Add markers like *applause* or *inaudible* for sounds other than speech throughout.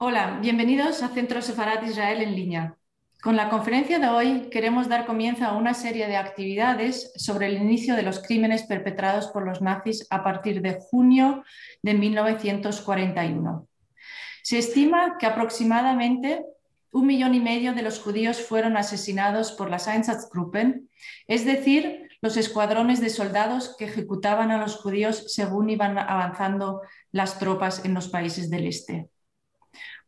Hola, bienvenidos a Centro Sefarat Israel en línea. Con la conferencia de hoy queremos dar comienzo a una serie de actividades sobre el inicio de los crímenes perpetrados por los nazis a partir de junio de 1941. Se estima que aproximadamente un millón y medio de los judíos fueron asesinados por las Einsatzgruppen, es decir, los escuadrones de soldados que ejecutaban a los judíos según iban avanzando las tropas en los países del este.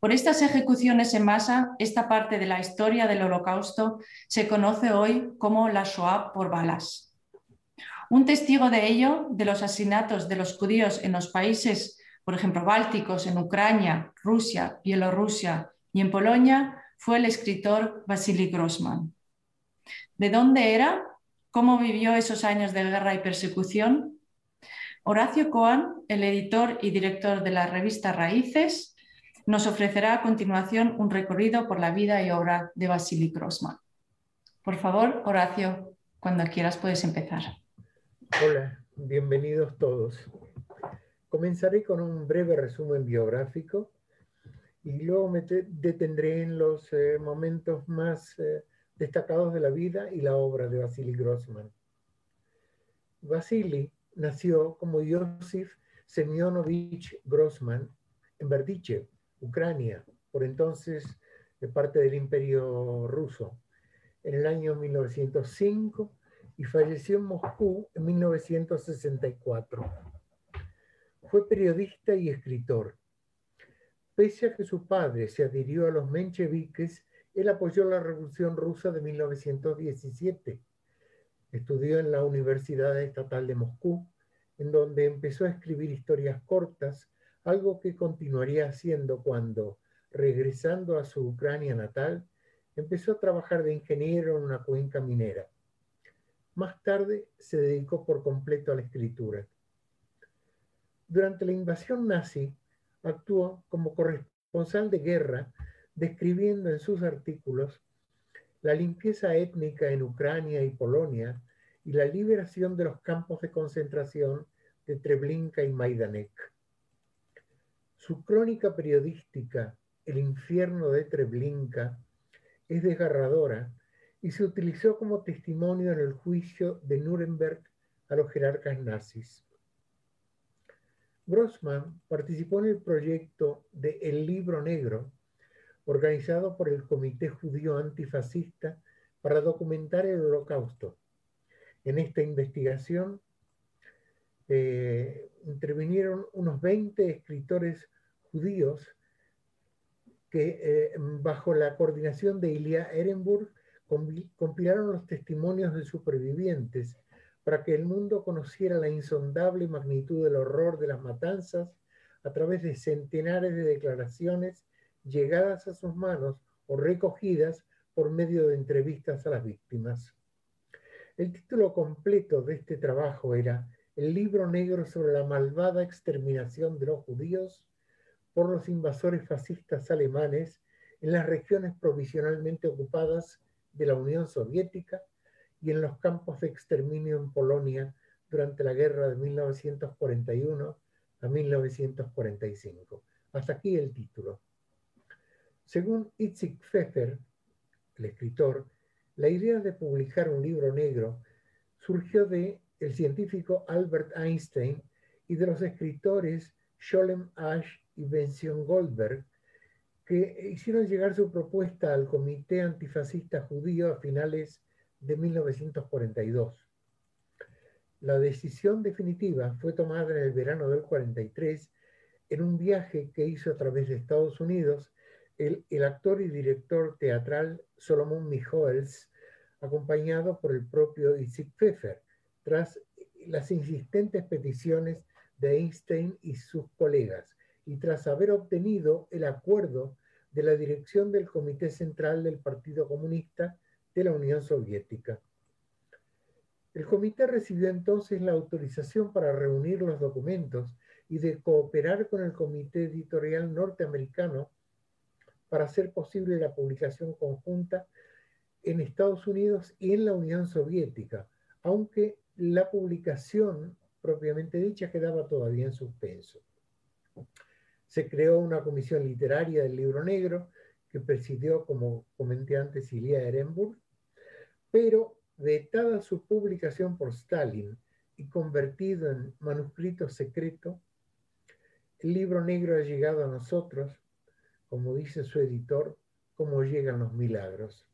Por estas ejecuciones en masa, esta parte de la historia del Holocausto se conoce hoy como la Shoah por balas. Un testigo de ello, de los asesinatos de los judíos en los países, por ejemplo, bálticos, en Ucrania, Rusia, Bielorrusia y en Polonia, fue el escritor Vasily Grossman. ¿De dónde era? ¿Cómo vivió esos años de guerra y persecución? Horacio Cohen, el editor y director de la revista Raíces, nos ofrecerá a continuación un recorrido por la vida y obra de Vasily Grossman. Por favor, Horacio, cuando quieras puedes empezar. Hola, bienvenidos todos. Comenzaré con un breve resumen biográfico y luego me detendré en los eh, momentos más eh, destacados de la vida y la obra de Vasily Grossman. Vasily nació como Yosif Semyonovich Grossman en Berdichev, Ucrania, por entonces de parte del Imperio ruso, en el año 1905 y falleció en Moscú en 1964. Fue periodista y escritor. Pese a que su padre se adhirió a los mencheviques, él apoyó la Revolución Rusa de 1917. Estudió en la Universidad Estatal de Moscú, en donde empezó a escribir historias cortas algo que continuaría haciendo cuando, regresando a su Ucrania natal, empezó a trabajar de ingeniero en una cuenca minera. Más tarde se dedicó por completo a la escritura. Durante la invasión nazi, actuó como corresponsal de guerra, describiendo en sus artículos la limpieza étnica en Ucrania y Polonia y la liberación de los campos de concentración de Treblinka y Majdanek. Su crónica periodística, El infierno de Treblinka, es desgarradora y se utilizó como testimonio en el juicio de Nuremberg a los jerarcas nazis. Grossman participó en el proyecto de El Libro Negro, organizado por el Comité Judío Antifascista para documentar el Holocausto. En esta investigación eh, intervinieron unos 20 escritores judíos que eh, bajo la coordinación de Ilya Ehrenburg compilaron los testimonios de supervivientes para que el mundo conociera la insondable magnitud del horror de las matanzas a través de centenares de declaraciones llegadas a sus manos o recogidas por medio de entrevistas a las víctimas. El título completo de este trabajo era El libro negro sobre la malvada exterminación de los judíos por los invasores fascistas alemanes en las regiones provisionalmente ocupadas de la Unión Soviética y en los campos de exterminio en Polonia durante la guerra de 1941 a 1945. Hasta aquí el título. Según Itzik Pfeffer, el escritor, la idea de publicar un libro negro surgió de el científico Albert Einstein y de los escritores Sholem Ash y Benzion Goldberg, que hicieron llegar su propuesta al Comité Antifascista Judío a finales de 1942. La decisión definitiva fue tomada en el verano del 43 en un viaje que hizo a través de Estados Unidos el, el actor y director teatral Solomon Michoels, acompañado por el propio Isaac Pfeffer, tras las insistentes peticiones de Einstein y sus colegas, y tras haber obtenido el acuerdo de la dirección del Comité Central del Partido Comunista de la Unión Soviética. El comité recibió entonces la autorización para reunir los documentos y de cooperar con el Comité Editorial Norteamericano para hacer posible la publicación conjunta en Estados Unidos y en la Unión Soviética, aunque la publicación propiamente dicha quedaba todavía en suspenso. Se creó una comisión literaria del libro negro que presidió, como comenté antes, Ilia Ehrenburg, pero vetada su publicación por Stalin y convertido en manuscrito secreto, el libro negro ha llegado a nosotros, como dice su editor, como llegan los milagros.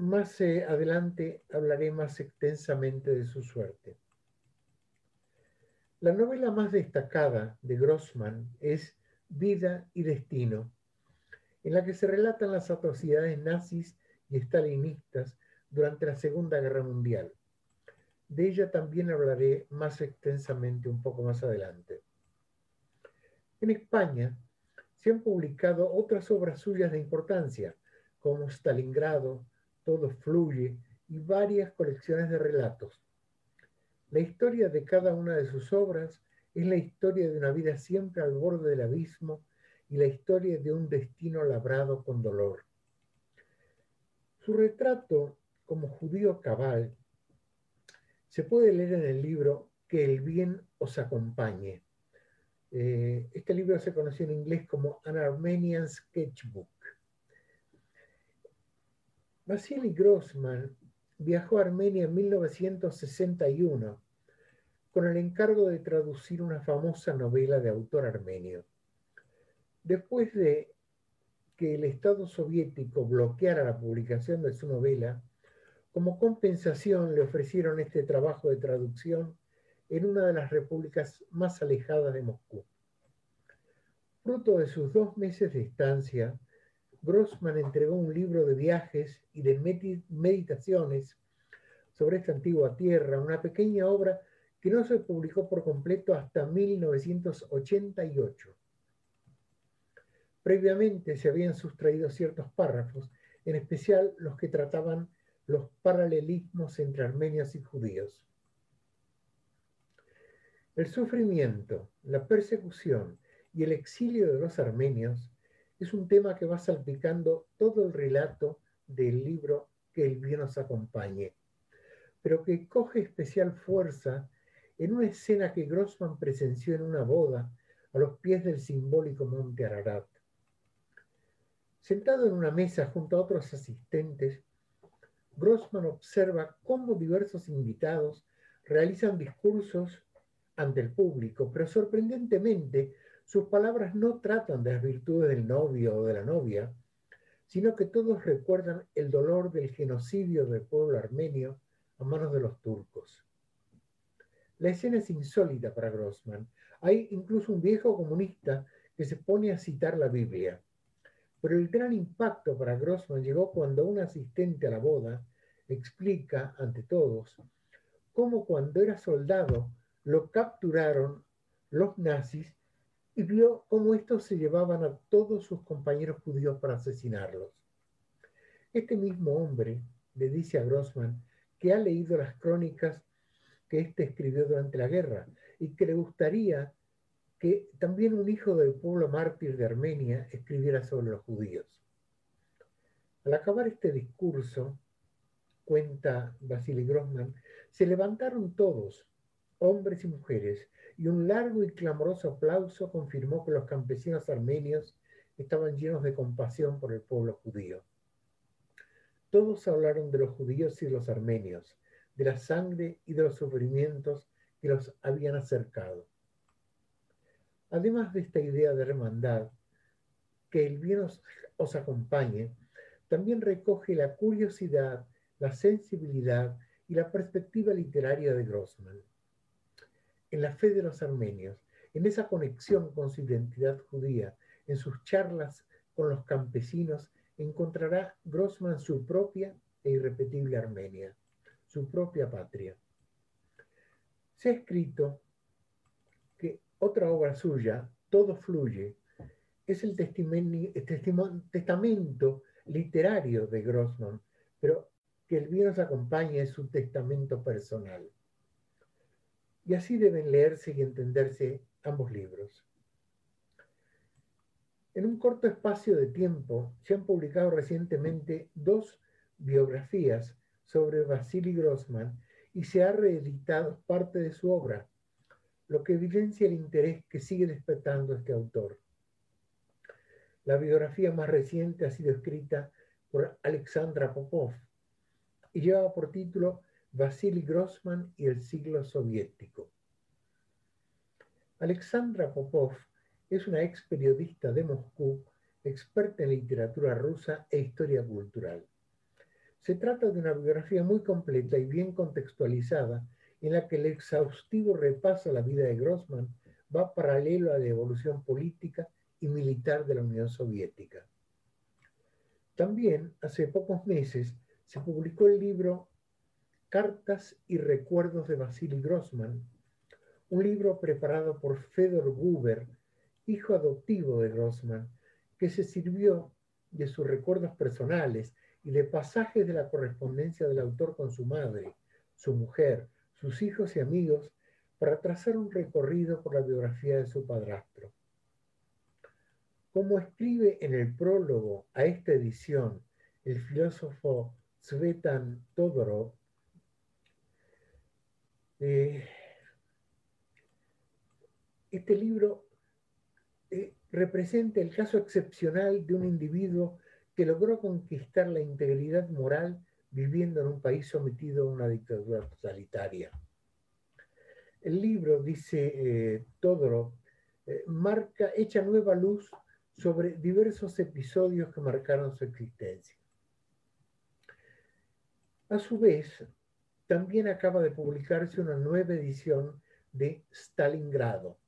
Más eh, adelante hablaré más extensamente de su suerte. La novela más destacada de Grossman es Vida y Destino, en la que se relatan las atrocidades nazis y estalinistas durante la Segunda Guerra Mundial. De ella también hablaré más extensamente un poco más adelante. En España se han publicado otras obras suyas de importancia, como Stalingrado, Todo Fluye y varias colecciones de relatos. La historia de cada una de sus obras es la historia de una vida siempre al borde del abismo y la historia de un destino labrado con dolor. Su retrato como judío cabal se puede leer en el libro Que el bien os acompañe. Eh, este libro se conoció en inglés como An Armenian Sketchbook. Vasily Grossman viajó a Armenia en 1961 con el encargo de traducir una famosa novela de autor armenio. Después de que el Estado soviético bloqueara la publicación de su novela, como compensación le ofrecieron este trabajo de traducción en una de las repúblicas más alejadas de Moscú. Fruto de sus dos meses de estancia, Grossman entregó un libro de viajes y de meditaciones sobre esta antigua tierra, una pequeña obra que no se publicó por completo hasta 1988. Previamente se habían sustraído ciertos párrafos, en especial los que trataban los paralelismos entre armenios y judíos. El sufrimiento, la persecución y el exilio de los armenios es un tema que va salpicando todo el relato del libro que el bien nos acompañe, pero que coge especial fuerza en una escena que Grossman presenció en una boda a los pies del simbólico monte Ararat. Sentado en una mesa junto a otros asistentes, Grossman observa cómo diversos invitados realizan discursos ante el público, pero sorprendentemente sus palabras no tratan de las virtudes del novio o de la novia, sino que todos recuerdan el dolor del genocidio del pueblo armenio a manos de los turcos. La escena es insólita para Grossman. Hay incluso un viejo comunista que se pone a citar la Biblia. Pero el gran impacto para Grossman llegó cuando un asistente a la boda explica ante todos cómo cuando era soldado lo capturaron los nazis y vio cómo estos se llevaban a todos sus compañeros judíos para asesinarlos. Este mismo hombre le dice a Grossman que ha leído las crónicas que éste escribió durante la guerra y que le gustaría que también un hijo del pueblo mártir de Armenia escribiera sobre los judíos. Al acabar este discurso, cuenta Vasily Grossman, se levantaron todos, hombres y mujeres, y un largo y clamoroso aplauso confirmó que los campesinos armenios estaban llenos de compasión por el pueblo judío. Todos hablaron de los judíos y de los armenios, de la sangre y de los sufrimientos que los habían acercado. Además de esta idea de hermandad, que el bien os, os acompañe, también recoge la curiosidad, la sensibilidad y la perspectiva literaria de Grossman en la fe de los armenios, en esa conexión con su identidad judía, en sus charlas con los campesinos, encontrará Grossman su propia e irrepetible Armenia, su propia patria. Se ha escrito que otra obra suya, Todo fluye es el testamento literario de Grossman, pero que el bien nos acompaña es su testamento personal. Y así deben leerse y entenderse ambos libros. En un corto espacio de tiempo se han publicado recientemente dos biografías sobre Vasily Grossman y se ha reeditado parte de su obra, lo que evidencia el interés que sigue despertando este autor. La biografía más reciente ha sido escrita por Alexandra Popov y lleva por título Vasily Grossman y el siglo soviético. Alexandra Popov es una ex periodista de Moscú, experta en literatura rusa e historia cultural. Se trata de una biografía muy completa y bien contextualizada, en la que el exhaustivo repaso a la vida de Grossman va paralelo a la evolución política y militar de la Unión Soviética. También, hace pocos meses, se publicó el libro Cartas y Recuerdos de Vasily Grossman, un libro preparado por Fedor Guber, hijo adoptivo de Grossman, que se sirvió de sus recuerdos personales y de pasajes de la correspondencia del autor con su madre, su mujer, sus hijos y amigos, para trazar un recorrido por la biografía de su padrastro. Como escribe en el prólogo a esta edición el filósofo Svetan Todorov, eh, este libro eh, representa el caso excepcional de un individuo que logró conquistar la integridad moral viviendo en un país sometido a una dictadura totalitaria. El libro, dice eh, Todorov, marca, echa nueva luz sobre diversos episodios que marcaron su existencia. A su vez, también acaba de publicarse una nueva edición de Stalingrado,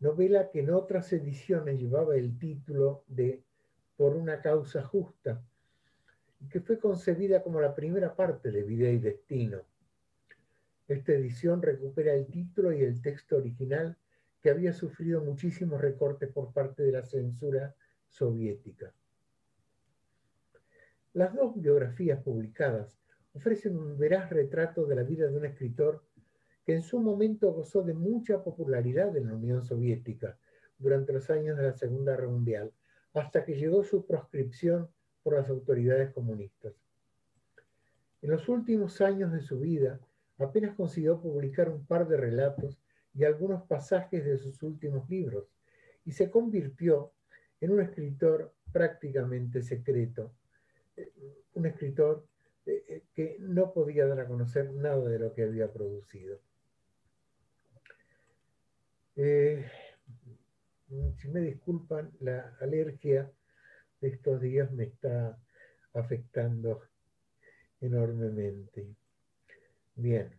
novela que en otras ediciones llevaba el título de Por una causa justa, y que fue concebida como la primera parte de Vida y Destino. Esta edición recupera el título y el texto original que había sufrido muchísimos recortes por parte de la censura soviética. Las dos biografías publicadas ofrecen un veraz retrato de la vida de un escritor que en su momento gozó de mucha popularidad en la Unión Soviética durante los años de la Segunda Guerra Mundial, hasta que llegó su proscripción por las autoridades comunistas. En los últimos años de su vida, apenas consiguió publicar un par de relatos y algunos pasajes de sus últimos libros, y se convirtió en un escritor prácticamente secreto, eh, un escritor eh, eh, que no podía dar a conocer nada de lo que había producido. si me disculpan, la alergia de estos días me está afectando enormemente. Bien.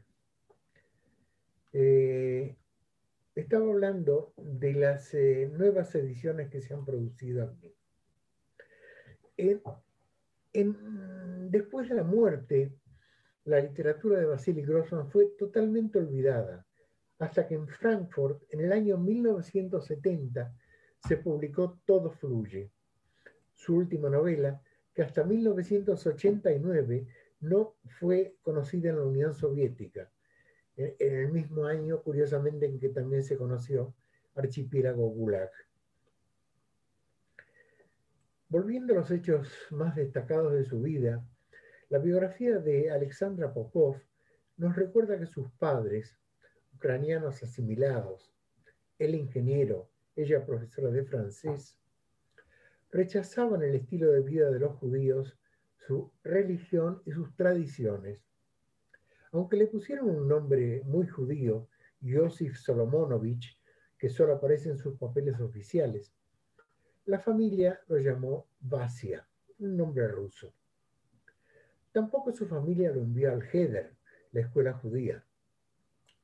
Estaba hablando de las eh, nuevas ediciones que se han producido aquí. Después de la muerte, la literatura de Vasily Grossman fue totalmente olvidada, hasta que en Frankfurt, en el año 1970, se publicó Todo Fluye, su última novela, que hasta 1989 no fue conocida en la Unión Soviética en el mismo año, curiosamente, en que también se conoció Archipiélago Gulag. Volviendo a los hechos más destacados de su vida, la biografía de Alexandra Popov nos recuerda que sus padres, ucranianos asimilados, él ingeniero, ella profesora de francés, rechazaban el estilo de vida de los judíos, su religión y sus tradiciones aunque le pusieron un nombre muy judío, Yosif Solomonovich, que solo aparece en sus papeles oficiales. La familia lo llamó Vasia, un nombre ruso. Tampoco su familia lo envió al Heder, la escuela judía.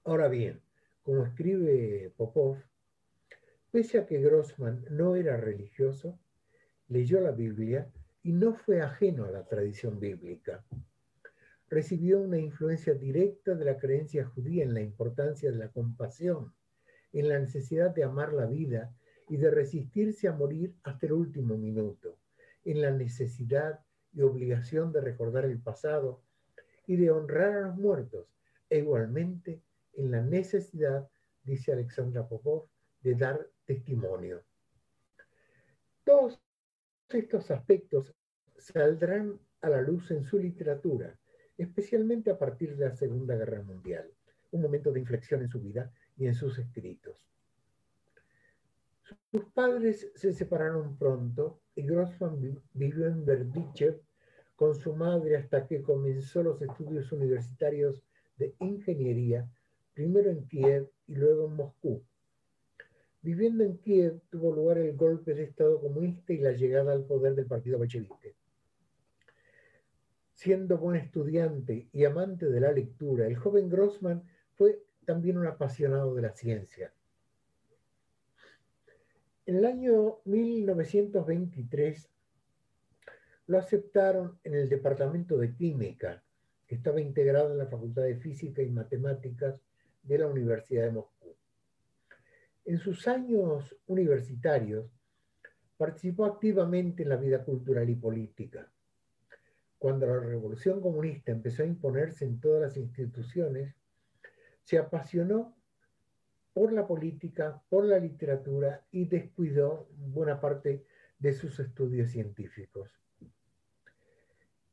Ahora bien, como escribe Popov, pese a que Grossman no era religioso, leyó la Biblia y no fue ajeno a la tradición bíblica recibió una influencia directa de la creencia judía en la importancia de la compasión, en la necesidad de amar la vida y de resistirse a morir hasta el último minuto, en la necesidad y obligación de recordar el pasado y de honrar a los muertos, e igualmente en la necesidad, dice Alexandra Popov, de dar testimonio. Todos estos aspectos saldrán a la luz en su literatura, especialmente a partir de la Segunda Guerra Mundial, un momento de inflexión en su vida y en sus escritos. Sus padres se separaron pronto y Grossman vivió en Berdichev con su madre hasta que comenzó los estudios universitarios de ingeniería, primero en Kiev y luego en Moscú. Viviendo en Kiev tuvo lugar el golpe de Estado comunista y la llegada al poder del partido bolchevique. Siendo buen estudiante y amante de la lectura, el joven Grossman fue también un apasionado de la ciencia. En el año 1923 lo aceptaron en el Departamento de Química, que estaba integrado en la Facultad de Física y Matemáticas de la Universidad de Moscú. En sus años universitarios participó activamente en la vida cultural y política. Cuando la revolución comunista empezó a imponerse en todas las instituciones, se apasionó por la política, por la literatura y descuidó buena parte de sus estudios científicos.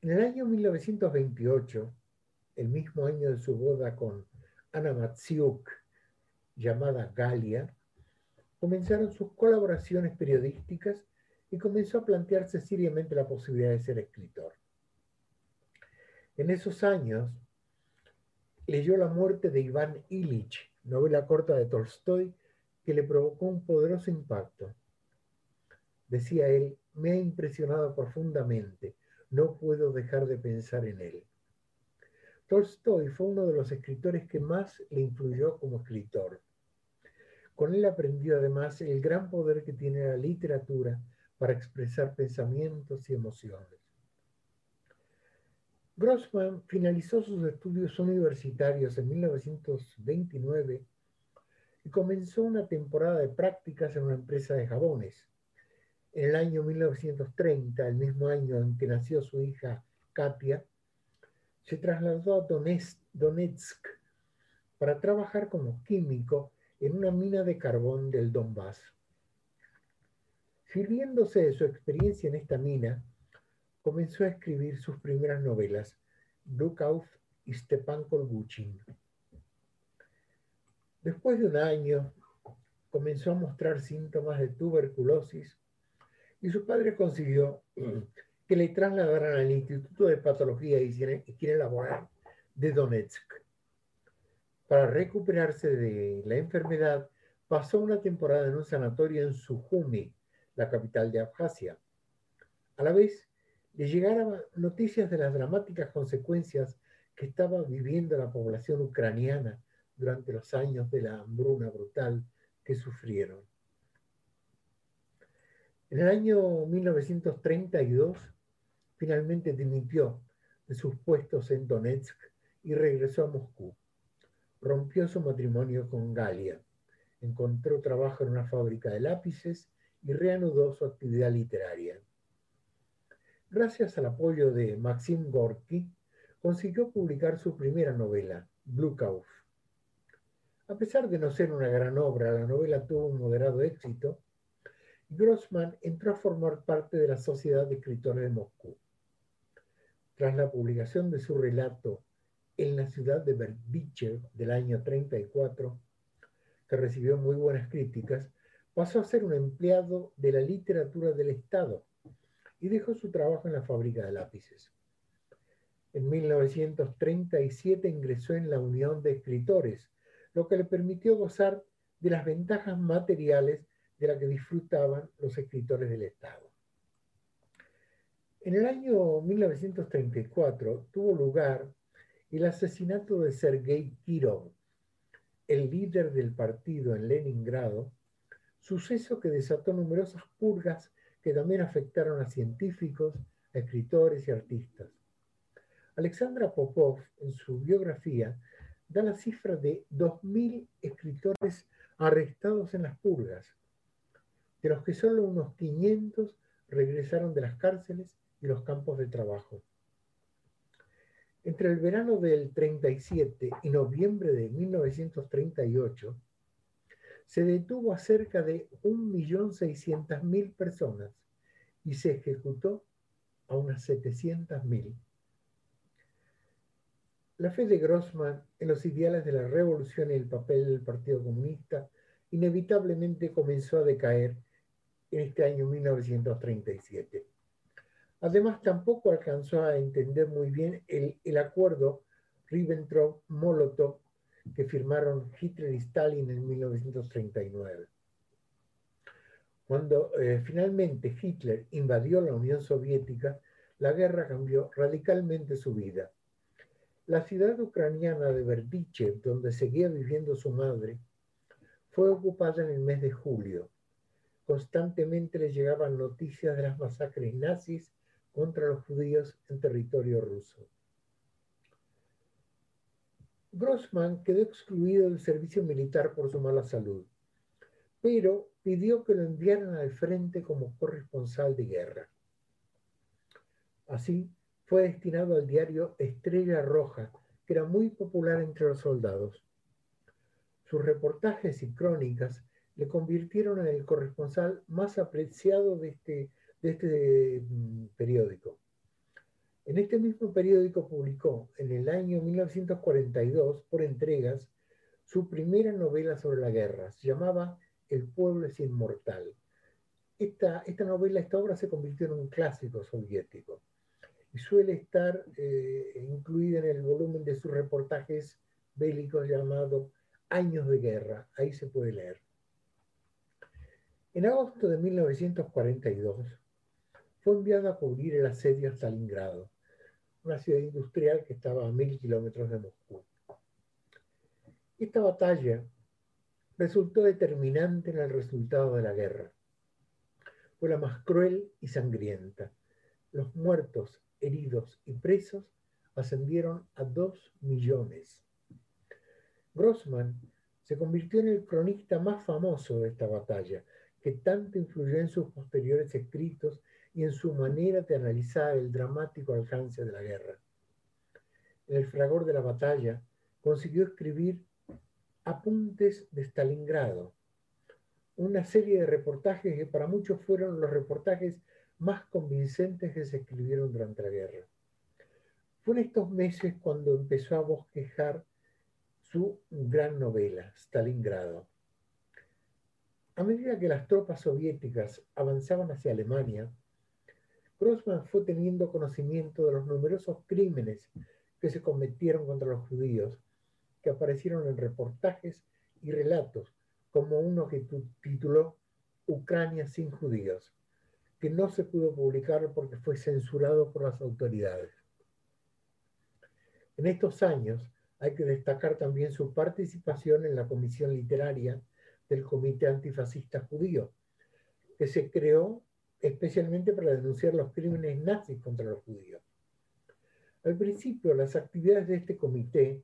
En el año 1928, el mismo año de su boda con Anna Matsiuk, llamada Galia, comenzaron sus colaboraciones periodísticas y comenzó a plantearse seriamente la posibilidad de ser escritor. En esos años leyó La muerte de Iván Illich, novela corta de Tolstoy, que le provocó un poderoso impacto. Decía él, me ha impresionado profundamente no puedo dejar de pensar en él. Tolstoy fue uno de los escritores que más le influyó como escritor. Con él aprendió además el gran poder que tiene la literatura para expresar pensamientos y emociones. Grossman finalizó sus estudios universitarios en 1929 y comenzó una temporada de prácticas en una empresa de jabones. En el año 1930, el mismo año en que nació su hija Katia, se trasladó a Donetsk para trabajar como químico en una mina de carbón del Donbass. Sirviéndose de su experiencia en esta mina, comenzó a escribir sus primeras novelas, Dukov y Stepan Kolguchin. Después de un año, comenzó a mostrar síntomas de tuberculosis y su padre consiguió que le trasladaran al Instituto de Patología y Higiene Laboral de Donetsk. Para recuperarse de la enfermedad, pasó una temporada en un sanatorio en Sujumi, la capital de Abjasia. A la vez, le llegaron noticias de las dramáticas consecuencias que estaba viviendo la población ucraniana durante los años de la hambruna brutal que sufrieron. En el año 1932, finalmente dimitió de sus puestos en Donetsk y regresó a Moscú. Rompió su matrimonio con Galia, encontró trabajo en una fábrica de lápices y reanudó su actividad literaria. Gracias al apoyo de Maxim Gorky, consiguió publicar su primera novela, Blue. A pesar de no ser una gran obra, la novela tuvo un moderado éxito Grossman entró a formar parte de la Sociedad de Escritores de Moscú. Tras la publicación de su relato En la ciudad de Berdichev del año 34, que recibió muy buenas críticas, pasó a ser un empleado de la literatura del Estado y dejó su trabajo en la fábrica de lápices. En 1937 ingresó en la Unión de Escritores, lo que le permitió gozar de las ventajas materiales de la que disfrutaban los escritores del Estado. En el año 1934 tuvo lugar el asesinato de Sergei Kirov, el líder del partido en Leningrado, suceso que desató numerosas purgas que también afectaron a científicos, escritores y artistas. Alexandra Popov, en su biografía, da la cifra de 2.000 escritores arrestados en las purgas, de los que solo unos 500 regresaron de las cárceles y los campos de trabajo. Entre el verano del 37 y noviembre de 1938, se detuvo a cerca de 1.600.000 personas y se ejecutó a unas 700.000. La fe de Grossman en los ideales de la revolución y el papel del Partido Comunista inevitablemente comenzó a decaer en este año 1937. Además, tampoco alcanzó a entender muy bien el, el acuerdo Ribbentrop-Molotov que firmaron Hitler y Stalin en 1939. Cuando eh, finalmente Hitler invadió la Unión Soviética, la guerra cambió radicalmente su vida. La ciudad ucraniana de Berdichev, donde seguía viviendo su madre, fue ocupada en el mes de julio. Constantemente le llegaban noticias de las masacres nazis contra los judíos en territorio ruso. Grossman quedó excluido del servicio militar por su mala salud, pero pidió que lo enviaran al frente como corresponsal de guerra. Así, fue destinado al diario Estrella Roja, que era muy popular entre los soldados. Sus reportajes y crónicas le convirtieron en el corresponsal más apreciado de este, de este mm, periódico. En este mismo periódico publicó en el año 1942, por entregas, su primera novela sobre la guerra. Se llamaba El pueblo es inmortal. Esta, novela, esta obra se convirtió en un clásico soviético y suele estar eh, incluida en el volumen de sus reportajes bélicos llamado Años de Guerra. Ahí se puede leer. En agosto de 1942 fue enviado a cubrir el asedio a Stalingrado una ciudad industrial que estaba a mil kilómetros de Moscú. Esta batalla resultó determinante en el resultado de la guerra. Fue la más cruel y sangrienta. Los muertos, heridos y presos ascendieron a dos millones. Grossman se convirtió en el cronista más famoso de esta batalla, que tanto influyó en sus posteriores escritos y en su manera de analizar el dramático alcance de la guerra. En el fragor de la batalla consiguió escribir Apuntes de Stalingrado, una serie de reportajes que para muchos fueron los reportajes más convincentes que se escribieron durante la guerra. Fue en estos meses cuando empezó a bosquejar su gran novela, Stalingrado. A medida que las tropas soviéticas avanzaban hacia Alemania, Grossman fue teniendo conocimiento de los numerosos crímenes que se cometieron contra los judíos, que aparecieron en reportajes y relatos, como uno que tituló Ucrania sin judíos, que no se pudo publicar porque fue censurado por las autoridades. En estos años hay que destacar también su participación en la comisión literaria del Comité Antifascista Judío, que se creó especialmente para denunciar los crímenes nazis contra los judíos. Al principio, las actividades de este comité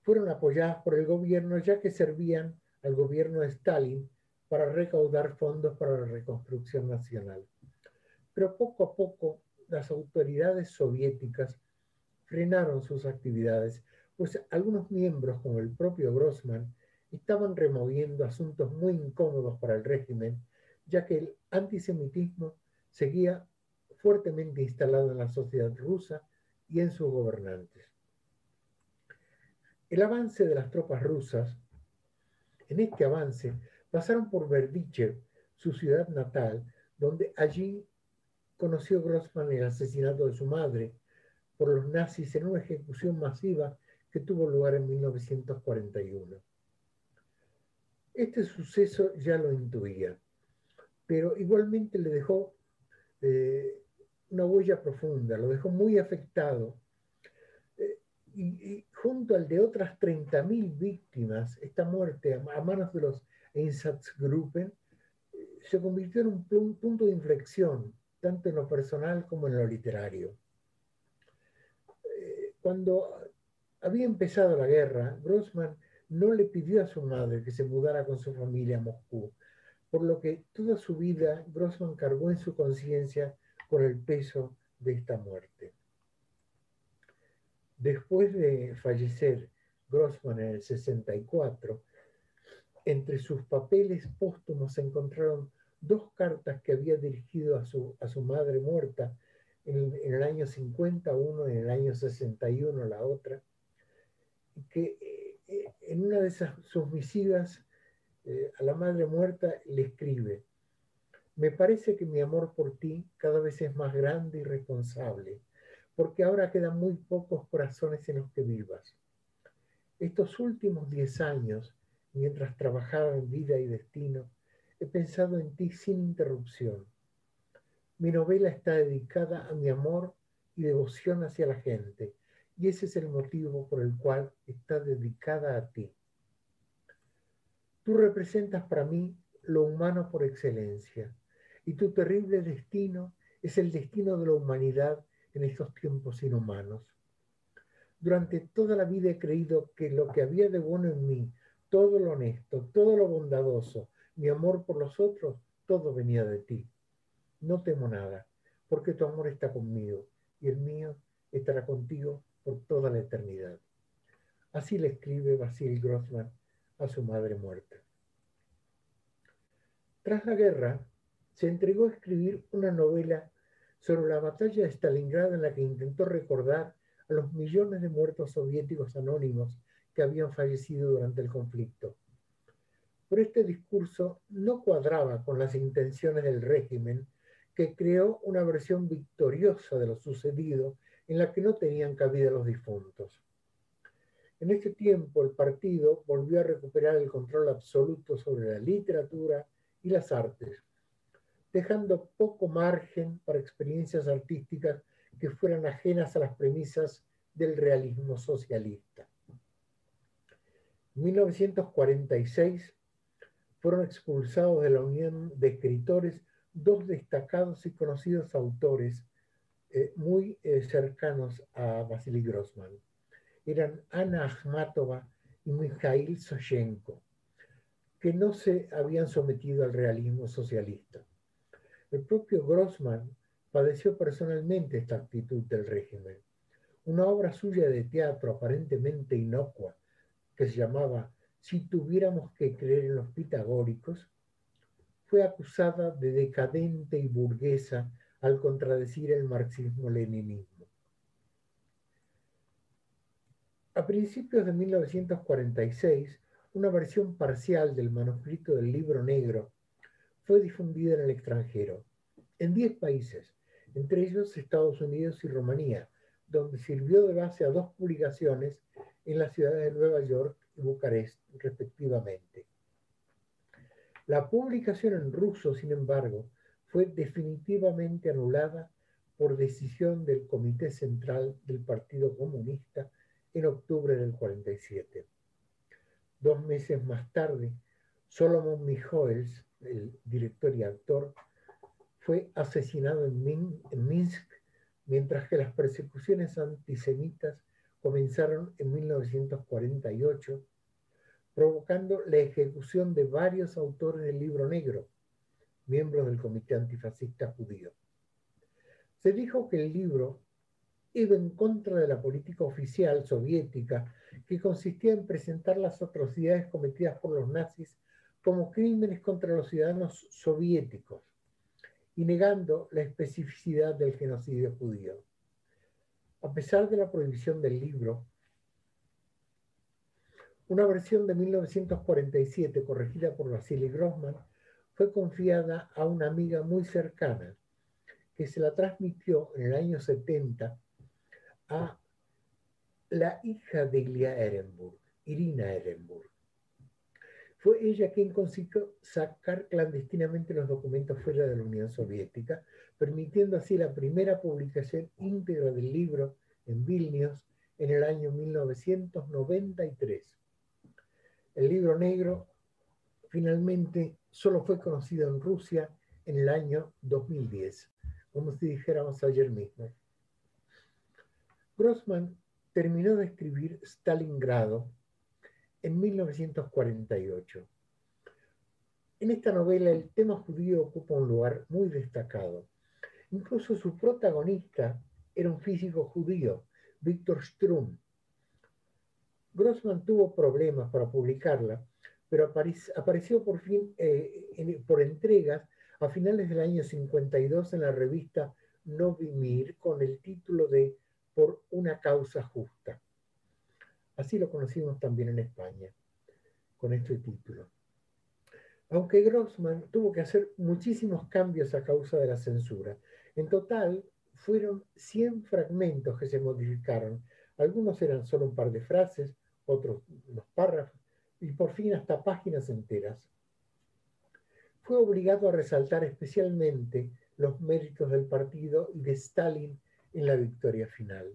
fueron apoyadas por el gobierno ya que servían al gobierno de Stalin para recaudar fondos para la reconstrucción nacional. Pero poco a poco las autoridades soviéticas frenaron sus actividades, pues algunos miembros, como el propio Grossman, estaban removiendo asuntos muy incómodos para el régimen ya que el antisemitismo seguía fuertemente instalado en la sociedad rusa y en sus gobernantes. El avance de las tropas rusas, en este avance pasaron por Berdichev, su ciudad natal, donde allí conoció Grossman el asesinato de su madre por los nazis en una ejecución masiva que tuvo lugar en 1941. Este suceso ya lo intuía pero igualmente le dejó eh, una huella profunda, lo dejó muy afectado. Eh, y, junto al de otras 30.000 víctimas, esta muerte a, manos de los Einsatzgruppen eh, se convirtió en un, un punto de inflexión, tanto en lo personal como en lo literario. cuando había empezado la guerra, Grossman no le pidió a su madre que se mudara con su familia a Moscú, por lo que toda su vida Grossman cargó en su conciencia con el peso de esta muerte. Después de fallecer Grossman en el 64, entre sus papeles póstumos se encontraron dos cartas que había dirigido a su, a su madre muerta en, el año 51 y en el año 61 la otra, que eh, en una de esas sus misivas eh, a la madre muerta le escribe, me parece que mi amor por ti cada vez es más grande y responsable, porque ahora quedan muy pocos corazones en los que vivas. Estos últimos diez años, mientras trabajaba en vida y destino, he pensado en ti sin interrupción. Mi novela está dedicada a mi amor y devoción hacia la gente, y ese es el motivo por el cual está dedicada a ti. Tú representas para mí lo humano por excelencia, y tu terrible destino es el destino de la humanidad en estos tiempos inhumanos. Durante toda la vida he creído que lo que había de bueno en mí, todo lo honesto, todo lo bondadoso, mi amor por los otros, todo venía de ti. No temo nada, porque tu amor está conmigo y el mío estará contigo por toda la eternidad. Así le escribe Basil Grossman a su madre muerta. Tras la guerra, se entregó a escribir una novela sobre la batalla de Stalingrado en la que intentó recordar a los millones de muertos soviéticos anónimos que habían fallecido durante el conflicto. Pero este discurso no cuadraba con las intenciones del régimen, que creó una versión victoriosa de lo sucedido en la que no tenían cabida los difuntos. En este tiempo, el partido volvió a recuperar el control absoluto sobre la literatura y las artes, dejando poco margen para experiencias artísticas que fueran ajenas a las premisas del realismo socialista. En 1946 fueron expulsados de la Unión de Escritores dos destacados y conocidos autores eh, muy eh, cercanos a Vasily Grossman. Eran Ana Akhmatova y Mikhail Soshenko, que no se habían sometido al realismo socialista. El propio Grossman padeció personalmente esta actitud del régimen. Una obra suya de teatro aparentemente inocua, que se llamaba Si tuviéramos que creer en los pitagóricos, fue acusada de decadente y burguesa al contradecir el marxismo-leninismo. A principios de 1946, una versión parcial del manuscrito del libro negro fue difundida en el extranjero, en 10 países, entre ellos Estados Unidos y Rumanía, donde sirvió de base a dos publicaciones en las ciudades de Nueva York y Bucarest, respectivamente. La publicación en ruso, sin embargo, fue definitivamente anulada por decisión del Comité Central del Partido Comunista en octubre del 47. Dos meses más tarde, Solomon Mijoels, el director y actor, fue asesinado en, Minsk, mientras que las persecuciones antisemitas comenzaron en 1948, provocando la ejecución de varios autores del libro negro, miembros del Comité Antifascista Judío. Se dijo que el libro iba en contra de la política oficial soviética que consistía en presentar las atrocidades cometidas por los nazis como crímenes contra los ciudadanos soviéticos y negando la especificidad del genocidio judío. A pesar de la prohibición del libro, una versión de 1947 corregida por Vasily Grossman fue confiada a una amiga muy cercana que se la transmitió en el año 70 a la hija de Ilya Ehrenburg, Irina Ehrenburg. Fue ella quien consiguió sacar clandestinamente los documentos fuera de la Unión Soviética, permitiendo así la primera publicación íntegra del libro en Vilnius en el año 1993. El libro negro finalmente solo fue conocido en Rusia en el año 2010, como si dijéramos ayer mismo. Grossman terminó de escribir Stalingrado en 1948. En esta novela el tema judío ocupa un lugar muy destacado. Incluso su protagonista era un físico judío, Víctor Strum. Grossman tuvo problemas para publicarla, pero apareció por fin eh, por entregas a finales del año 52 en la revista Novimir con el título de Por una causa justa. Así lo conocimos también en España, con este título. Aunque Grossman tuvo que hacer muchísimos cambios a causa de la censura, en total fueron 100 fragmentos que se modificaron. Algunos eran solo un par de frases, otros los párrafos, y por fin hasta páginas enteras. Fue obligado a resaltar especialmente los méritos del partido y de Stalin en la victoria final.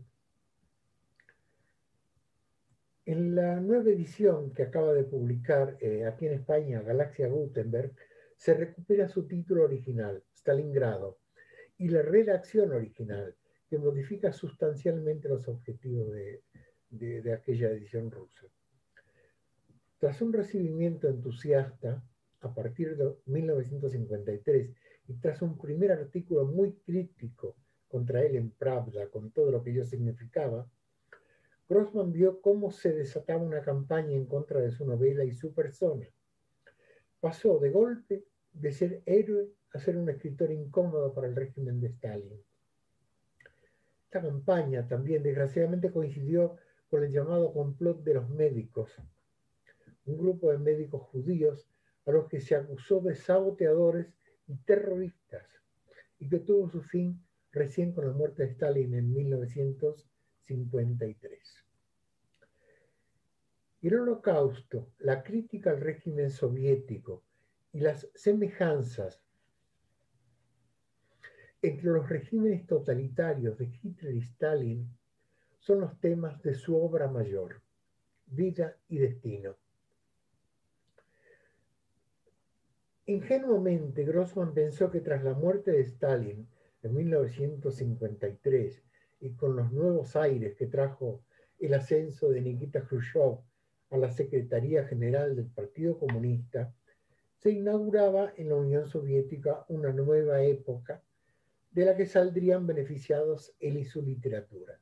En la nueva edición que acaba de publicar eh, aquí en España Galaxia Gutenberg, se recupera su título original, Stalingrado, y la redacción original, que modifica sustancialmente los objetivos de, de aquella edición rusa. Tras un recibimiento entusiasta, a partir de 1953, y tras un primer artículo muy crítico contra él en Pravda, con todo lo que ello significaba, Grossman vio cómo se desataba una campaña en contra de su novela y su persona. Pasó de golpe de ser héroe a ser un escritor incómodo para el régimen de Stalin. Esta campaña también desgraciadamente coincidió con el llamado complot de los médicos, un grupo de médicos judíos a los que se acusó de saboteadores y terroristas, y que tuvo su fin recién con la muerte de Stalin en 1953. El holocausto, la crítica al régimen soviético y las semejanzas entre los regímenes totalitarios de Hitler y Stalin son los temas de su obra mayor, Vida y Destino. Ingenuamente, Grossman pensó que tras la muerte de Stalin en 1953 y con los nuevos aires que trajo el ascenso de Nikita Khrushchev a la Secretaría General del Partido Comunista, se inauguraba en la Unión Soviética una nueva época de la que saldrían beneficiados él y su literatura.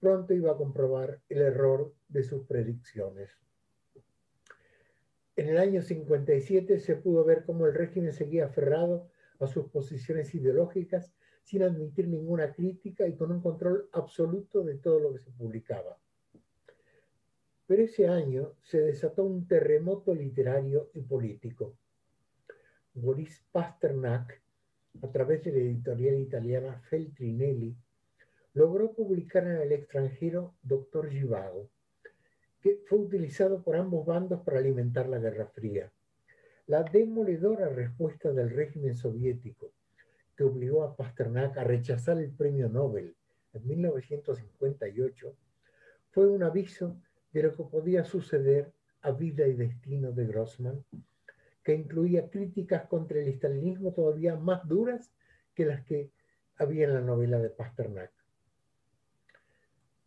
Pronto iba a comprobar el error de sus predicciones. En el año 57 se pudo ver cómo el régimen seguía aferrado a sus posiciones ideológicas sin admitir ninguna crítica y con un control absoluto de todo lo que se publicaba. Pero ese año se desató un terremoto literario y político. Boris Pasternak, a través de la editorial italiana Feltrinelli, logró publicar en el extranjero Doctor Givago, que fue utilizado por ambos bandos para alimentar la Guerra Fría. La demoledora respuesta del régimen soviético, que obligó a Pasternak a rechazar el premio Nobel en 1958, fue un aviso de lo que podía suceder a vida y destino de Grossman, que incluía críticas contra el estalinismo todavía más duras que las que había en la novela de Pasternak.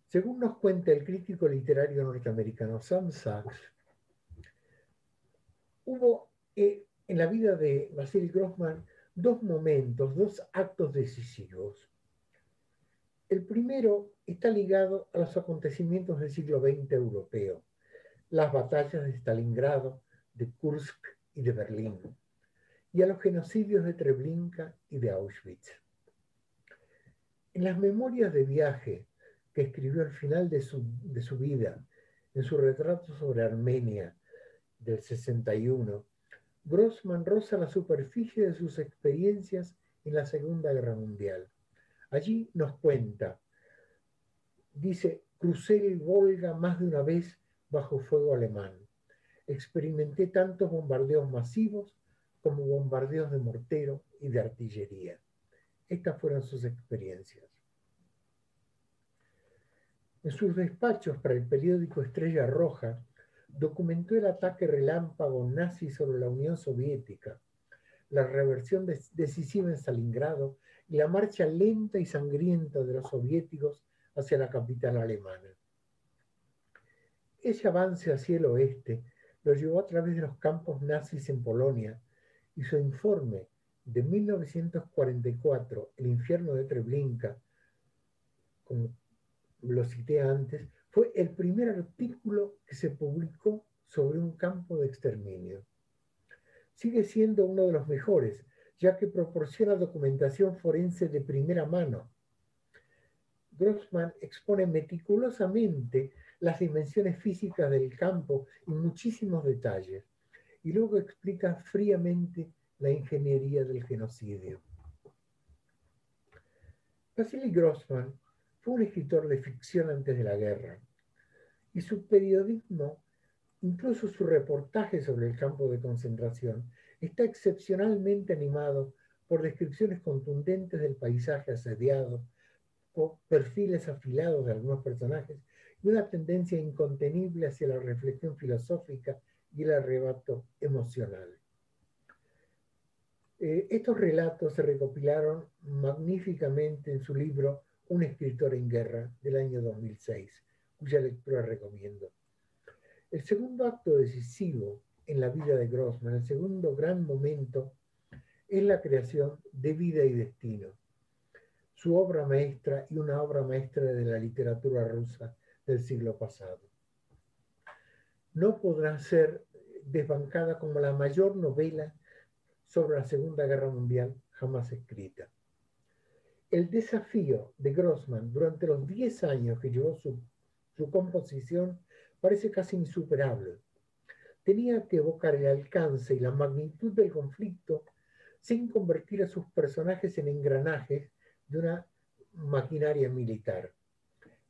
Según nos cuenta el crítico literario norteamericano Sam Sachs, hubo eh, en la vida de Vasily Grossman dos momentos, dos actos decisivos. El primero está ligado a los acontecimientos del siglo XX europeo, las batallas de Stalingrado, de Kursk y de Berlín, y a los genocidios de Treblinka y de Auschwitz. En las memorias de viaje que escribió al final de su, de su vida, en su retrato sobre Armenia del 61, Grossman roza la superficie de sus experiencias en la Segunda Guerra Mundial. Allí nos cuenta, dice, crucé el Volga más de una vez bajo fuego alemán. Experimenté tantos bombardeos masivos como bombardeos de mortero y de artillería. Estas fueron sus experiencias. En sus despachos para el periódico Estrella Roja, documentó el ataque relámpago nazi sobre la Unión Soviética, la reversión decisiva en Stalingrado y la marcha lenta y sangrienta de los soviéticos hacia la capital alemana. Ese avance hacia el oeste lo llevó a través de los campos nazis en Polonia y su informe de 1944, El infierno de Treblinka, como lo cité antes, fue el primer artículo que se publicó sobre un campo de exterminio. Sigue siendo uno de los mejores, ya que proporciona documentación forense de primera mano. Grossman expone meticulosamente las dimensiones físicas del campo y muchísimos detalles, y luego explica fríamente la ingeniería del genocidio. Vasily Grossman fue un escritor de ficción antes de la guerra, y su periodismo, incluso su reportaje sobre el campo de concentración, está excepcionalmente animado por descripciones contundentes del paisaje asediado, por perfiles afilados de algunos personajes y una tendencia incontenible hacia la reflexión filosófica y el arrebato emocional. Eh, estos relatos se recopilaron magníficamente en su libro Un escritor en guerra del año 2006, cuya lectura recomiendo. El segundo acto decisivo en la vida de Grossman, el segundo gran momento, es la creación de Vida y Destino, su obra maestra y una obra maestra de la literatura rusa del siglo pasado. No podrá ser desbancada como la mayor novela sobre la Segunda Guerra Mundial jamás escrita. El desafío de Grossman durante los 10 años que llevó su, composición parece casi insuperable. Tenía que evocar el alcance y la magnitud del conflicto sin convertir a sus personajes en engranajes de una maquinaria militar.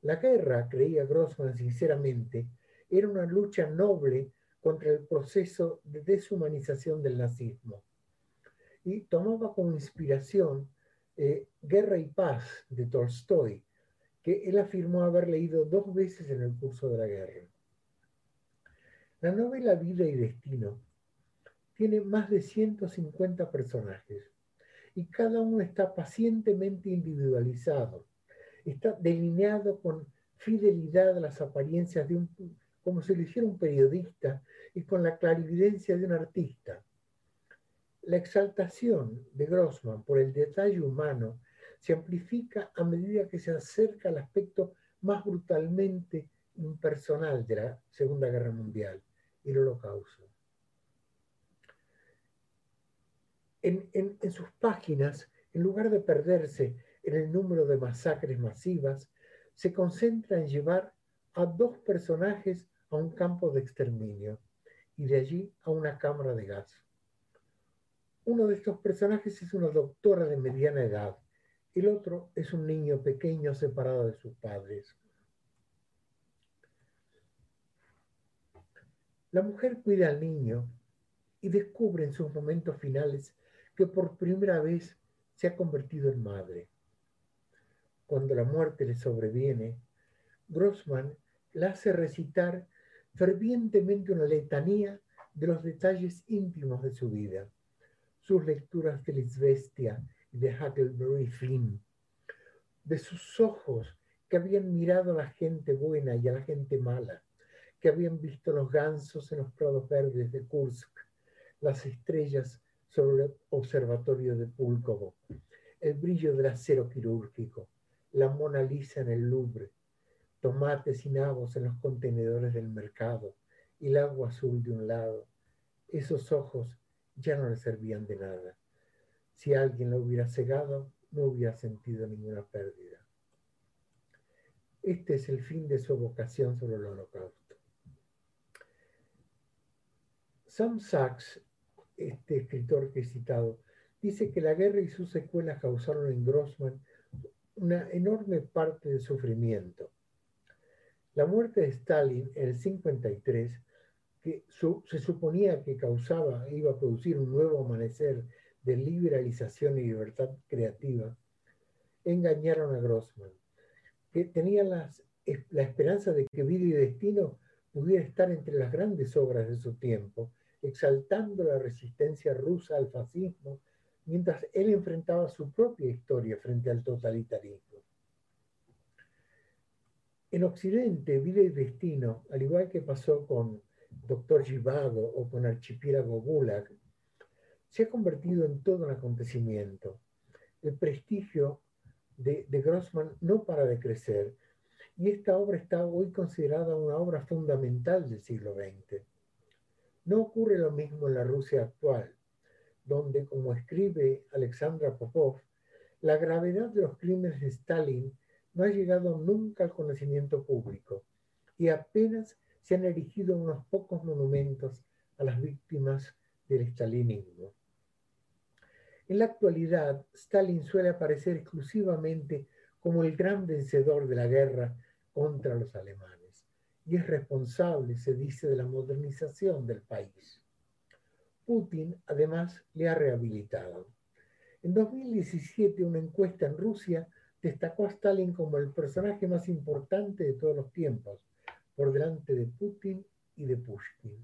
La guerra, creía Grossman sinceramente, era una lucha noble contra el proceso de deshumanización del nazismo. Y tomaba como inspiración eh, Guerra y Paz de Tolstoy, que él afirmó haber leído dos veces en el curso de la guerra. La novela Vida y Destino tiene más de 150 personajes y cada uno está pacientemente individualizado está delineado con fidelidad a las apariencias de un, como si lo hiciera un periodista y con la clarividencia de un artista. La exaltación de Grossman por el detalle humano se amplifica a medida que se acerca al aspecto más brutalmente impersonal de la Segunda Guerra Mundial, el Holocausto. En, en sus páginas, en lugar de perderse en el número de masacres masivas, se concentra en llevar a dos personajes a un campo de exterminio y de allí a una cámara de gas. Uno de estos personajes es una doctora de mediana edad, el otro es un niño pequeño separado de sus padres. La mujer cuida al niño y descubre en sus momentos finales que por primera vez se ha convertido en madre. Cuando la muerte le sobreviene, Grossman la hace recitar fervientemente una letanía de los detalles íntimos de su vida, sus lecturas de Lisbestia y de Huckleberry Finn, de sus ojos que habían mirado a la gente buena y a la gente mala, que habían visto los gansos en los prados verdes de Kursk, las estrellas sobre el observatorio de Púlkovo, el brillo del acero quirúrgico, la Mona Lisa en el Louvre, tomates y nabos en los contenedores del mercado y el agua azul de un lado. Esos ojos ya no le servían de nada. Si alguien lo hubiera cegado, no hubiera sentido ninguna pérdida. Este es el fin de su vocación sobre el holocausto. Sam Sachs, este escritor que he citado, dice que la guerra y sus secuelas causaron en Grossman una enorme parte de sufrimiento. La muerte de Stalin en el 53, que se suponía que causaba, iba a producir un nuevo amanecer de liberalización y libertad creativa, engañaron a Grossman, que tenía la esperanza de que Vida y Destino pudiera estar entre las grandes obras de su tiempo, exaltando la resistencia rusa al fascismo mientras él enfrentaba su propia historia frente al totalitarismo. En Occidente, Vida y Destino, al igual que pasó con Doctor Givago o con Archipiélago Gulag, se ha convertido en todo un acontecimiento. El prestigio de, de Grossman no para de crecer y esta obra está hoy considerada una obra fundamental del siglo XX. No ocurre lo mismo en la Rusia actual, donde, como escribe Alexandra Popov, la gravedad de los crímenes de Stalin no ha llegado nunca al conocimiento público y apenas se han erigido unos pocos monumentos a las víctimas del stalinismo. En la actualidad, Stalin suele aparecer exclusivamente como el gran vencedor de la guerra contra los alemanes y es responsable, se dice, de la modernización del país. Putin, además, le ha rehabilitado. En 2017, una encuesta en Rusia destacó a Stalin como el personaje más importante de todos los tiempos, por delante de Putin y de Pushkin.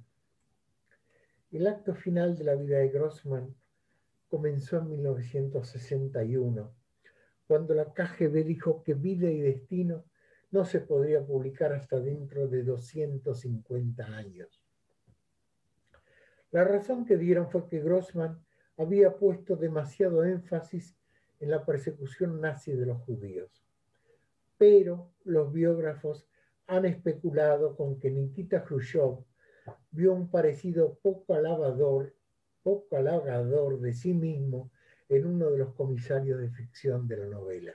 El acto final de la vida de Grossman comenzó en 1961, cuando la KGB dijo que Vida y Destino no se podría publicar hasta dentro de 250 años. La razón que dieron fue que Grossman había puesto demasiado énfasis en la persecución nazi de los judíos. Pero los biógrafos han especulado con que Nikita Khrushchev vio un parecido poco alabador, poco de sí mismo en uno de los comisarios de ficción de la novela.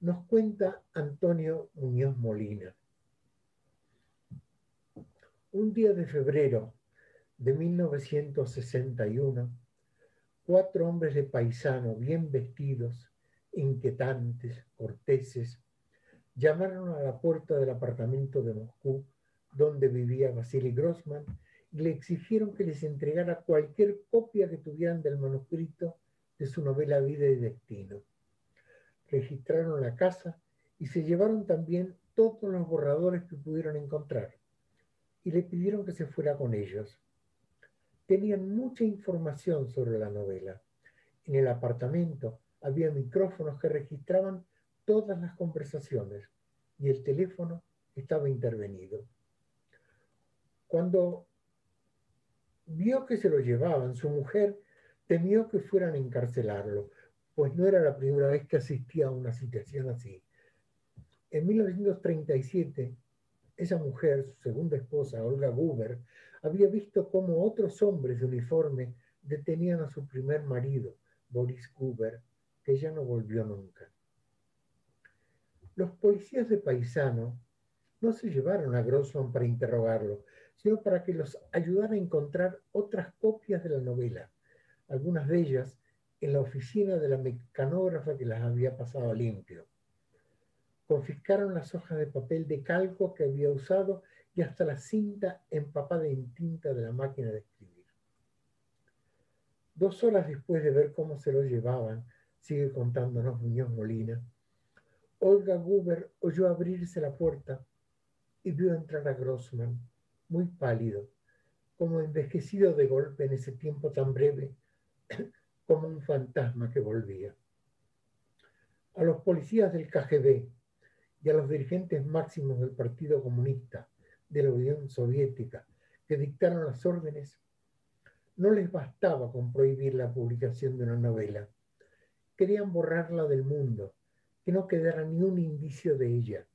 Nos cuenta Antonio Muñoz Molina. Un día de febrero de 1961, cuatro hombres de paisano bien vestidos, inquietantes, corteses, llamaron a la puerta del apartamento de Moscú donde vivía Vasily Grossman y le exigieron que les entregara cualquier copia que tuvieran del manuscrito de su novela Vida y Destino. Registraron la casa y se llevaron también todos los borradores que pudieron encontrar y le pidieron que se fuera con ellos tenían mucha información sobre la novela. En el apartamento había micrófonos que registraban todas las conversaciones y el teléfono estaba intervenido. Cuando vio que se lo llevaban, su mujer temió que fueran a encarcelarlo, pues no era la primera vez que asistía a una situación así. En 1937, esa mujer, su segunda esposa, Olga Guber, había visto cómo otros hombres de uniforme detenían a su primer marido, Boris Guber, que ya no volvió nunca. Los policías de Paisano no se llevaron a Grossman para interrogarlo, sino para que los ayudara a encontrar otras copias de la novela, algunas de ellas en la oficina de la mecanógrafa que las había pasado limpio. Confiscaron las hojas de papel de calco que había usado y hasta la cinta empapada en tinta de la máquina de escribir. Dos horas después de ver cómo se lo llevaban, sigue contándonos Muñoz Molina, Olga Guber oyó abrirse la puerta y vio entrar a Grossman, muy pálido, como envejecido de golpe en ese tiempo tan breve, *coughs* como un fantasma que volvía. A los policías del KGB y a los dirigentes máximos del Partido Comunista, de la Unión Soviética que dictaron las órdenes, no les bastaba con prohibir la publicación de una novela. Querían borrarla del mundo, que no quedara ni un indicio de ella,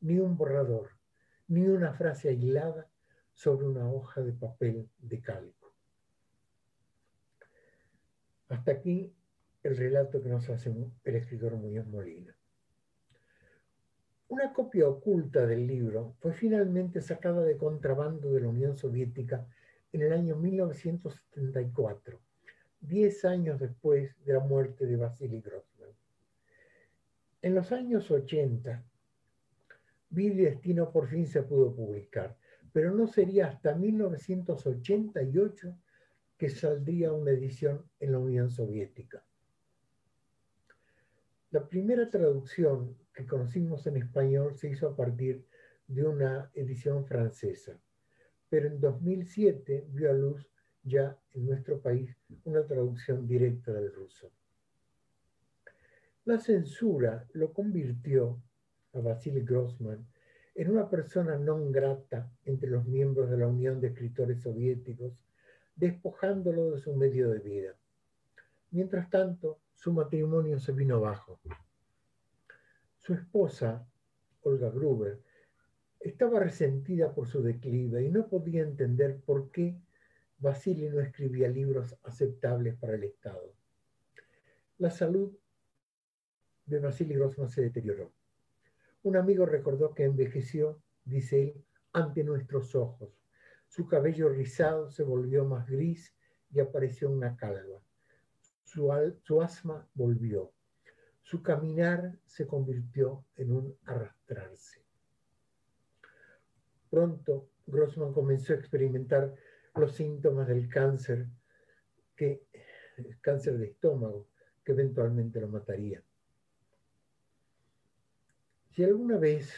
ni un borrador, ni una frase aislada sobre una hoja de papel de calco. Hasta aquí el relato que nos hace el escritor Muñoz Molina. Una copia oculta del libro fue finalmente sacada de contrabando de la Unión Soviética en el año 1974, diez años después de la muerte de Vasily Grossman. En los años 80, Vida y Destino por fin se pudo publicar, pero no sería hasta 1988 que saldría una edición en la Unión Soviética. La primera traducción que conocimos en español se hizo a partir de una edición francesa, pero en 2007 vio a luz ya en nuestro país una traducción directa del ruso. La censura lo convirtió a Vasily Grossman en una persona non grata entre los miembros de la Unión de Escritores Soviéticos, despojándolo de su medio de vida. Mientras tanto, su matrimonio se vino abajo. Su esposa, Olga Gruber, estaba resentida por su declive y no podía entender por qué Vasily no escribía libros aceptables para el Estado. La salud de Vasily Grossman se deterioró. Un amigo recordó que envejeció, dice él, ante nuestros ojos. Su cabello rizado se volvió más gris y apareció una calva. Su, su asma volvió. Su caminar se convirtió en un arrastrarse. Pronto, Grossman comenzó a experimentar los síntomas del cáncer, que, cáncer de estómago, que eventualmente lo mataría. Si alguna vez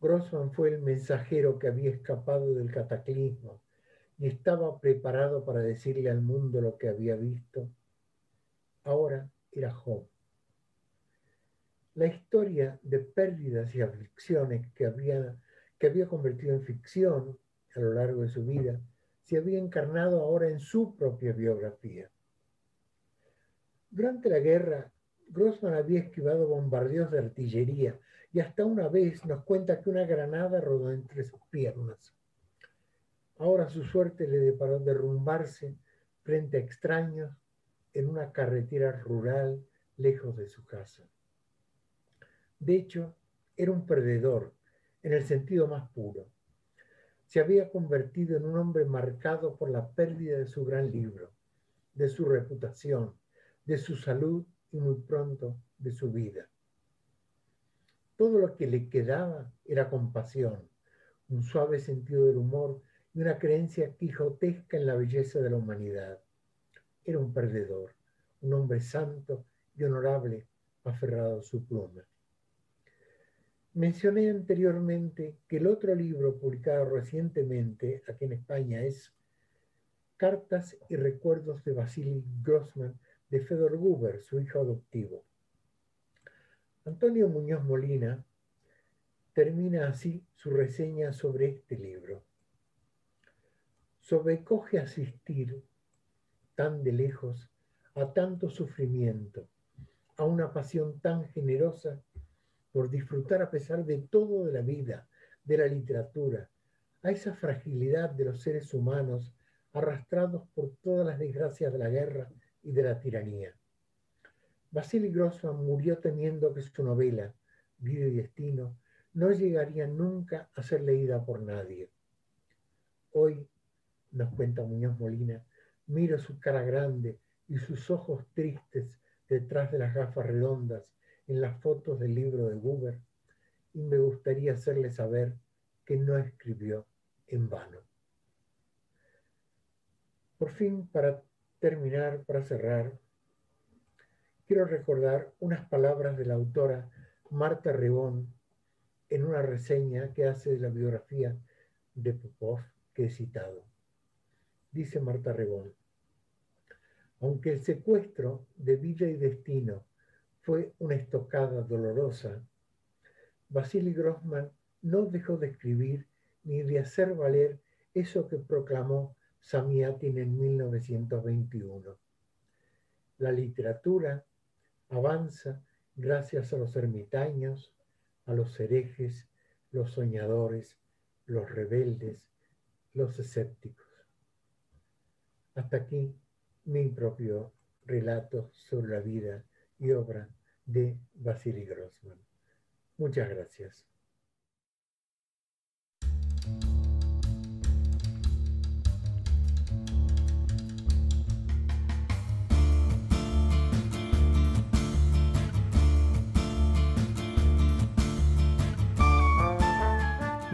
Grossman fue el mensajero que había escapado del cataclismo y estaba preparado para decirle al mundo lo que había visto, ahora era Job. La historia de pérdidas y aflicciones que había, que había convertido en ficción a lo largo de su vida se había encarnado ahora en su propia biografía. Durante la guerra, Grossman había esquivado bombardeos de artillería y hasta una vez nos cuenta que una granada rodó entre sus piernas. Ahora su suerte le deparó derrumbarse frente a extraños en una carretera rural lejos de su casa. De hecho, era un perdedor en el sentido más puro. Se había convertido en un hombre marcado por la pérdida de su gran libro, de su reputación, de su salud y muy pronto de su vida. Todo lo que le quedaba era compasión, un suave sentido del humor y una creencia quijotesca en la belleza de la humanidad. Era un perdedor, un hombre santo y honorable aferrado a su pluma. Mencioné anteriormente que el otro libro publicado recientemente aquí en España es Cartas y Recuerdos de Vasily Grossman de Fedor Guber, su hijo adoptivo. Antonio Muñoz Molina termina así su reseña sobre este libro. Sobrecoge asistir tan de lejos a tanto sufrimiento, a una pasión tan generosa por disfrutar a pesar de todo de la vida, de la literatura, a esa fragilidad de los seres humanos arrastrados por todas las desgracias de la guerra y de la tiranía. Vasily Grossman murió temiendo que su novela, Vida y Destino, no llegaría nunca a ser leída por nadie. Hoy, nos cuenta Muñoz Molina, miro su cara grande y sus ojos tristes detrás de las gafas redondas en las fotos del libro de Buber y me gustaría hacerle saber que no escribió en vano. Por fin, para terminar, para cerrar, quiero recordar unas palabras de la autora Marta Rebón en una reseña que hace de la biografía de Popov que he citado. Dice Marta Rebón, aunque el secuestro de vida y destino fue una estocada dolorosa, Vasily Grossman no dejó de escribir ni de hacer valer eso que proclamó Samiatin en 1921. La literatura avanza gracias a los ermitaños, a los herejes, los soñadores, los rebeldes, los escépticos. Hasta aquí mi propio relato sobre la vida y obra de Vasily Grossman. Muchas gracias.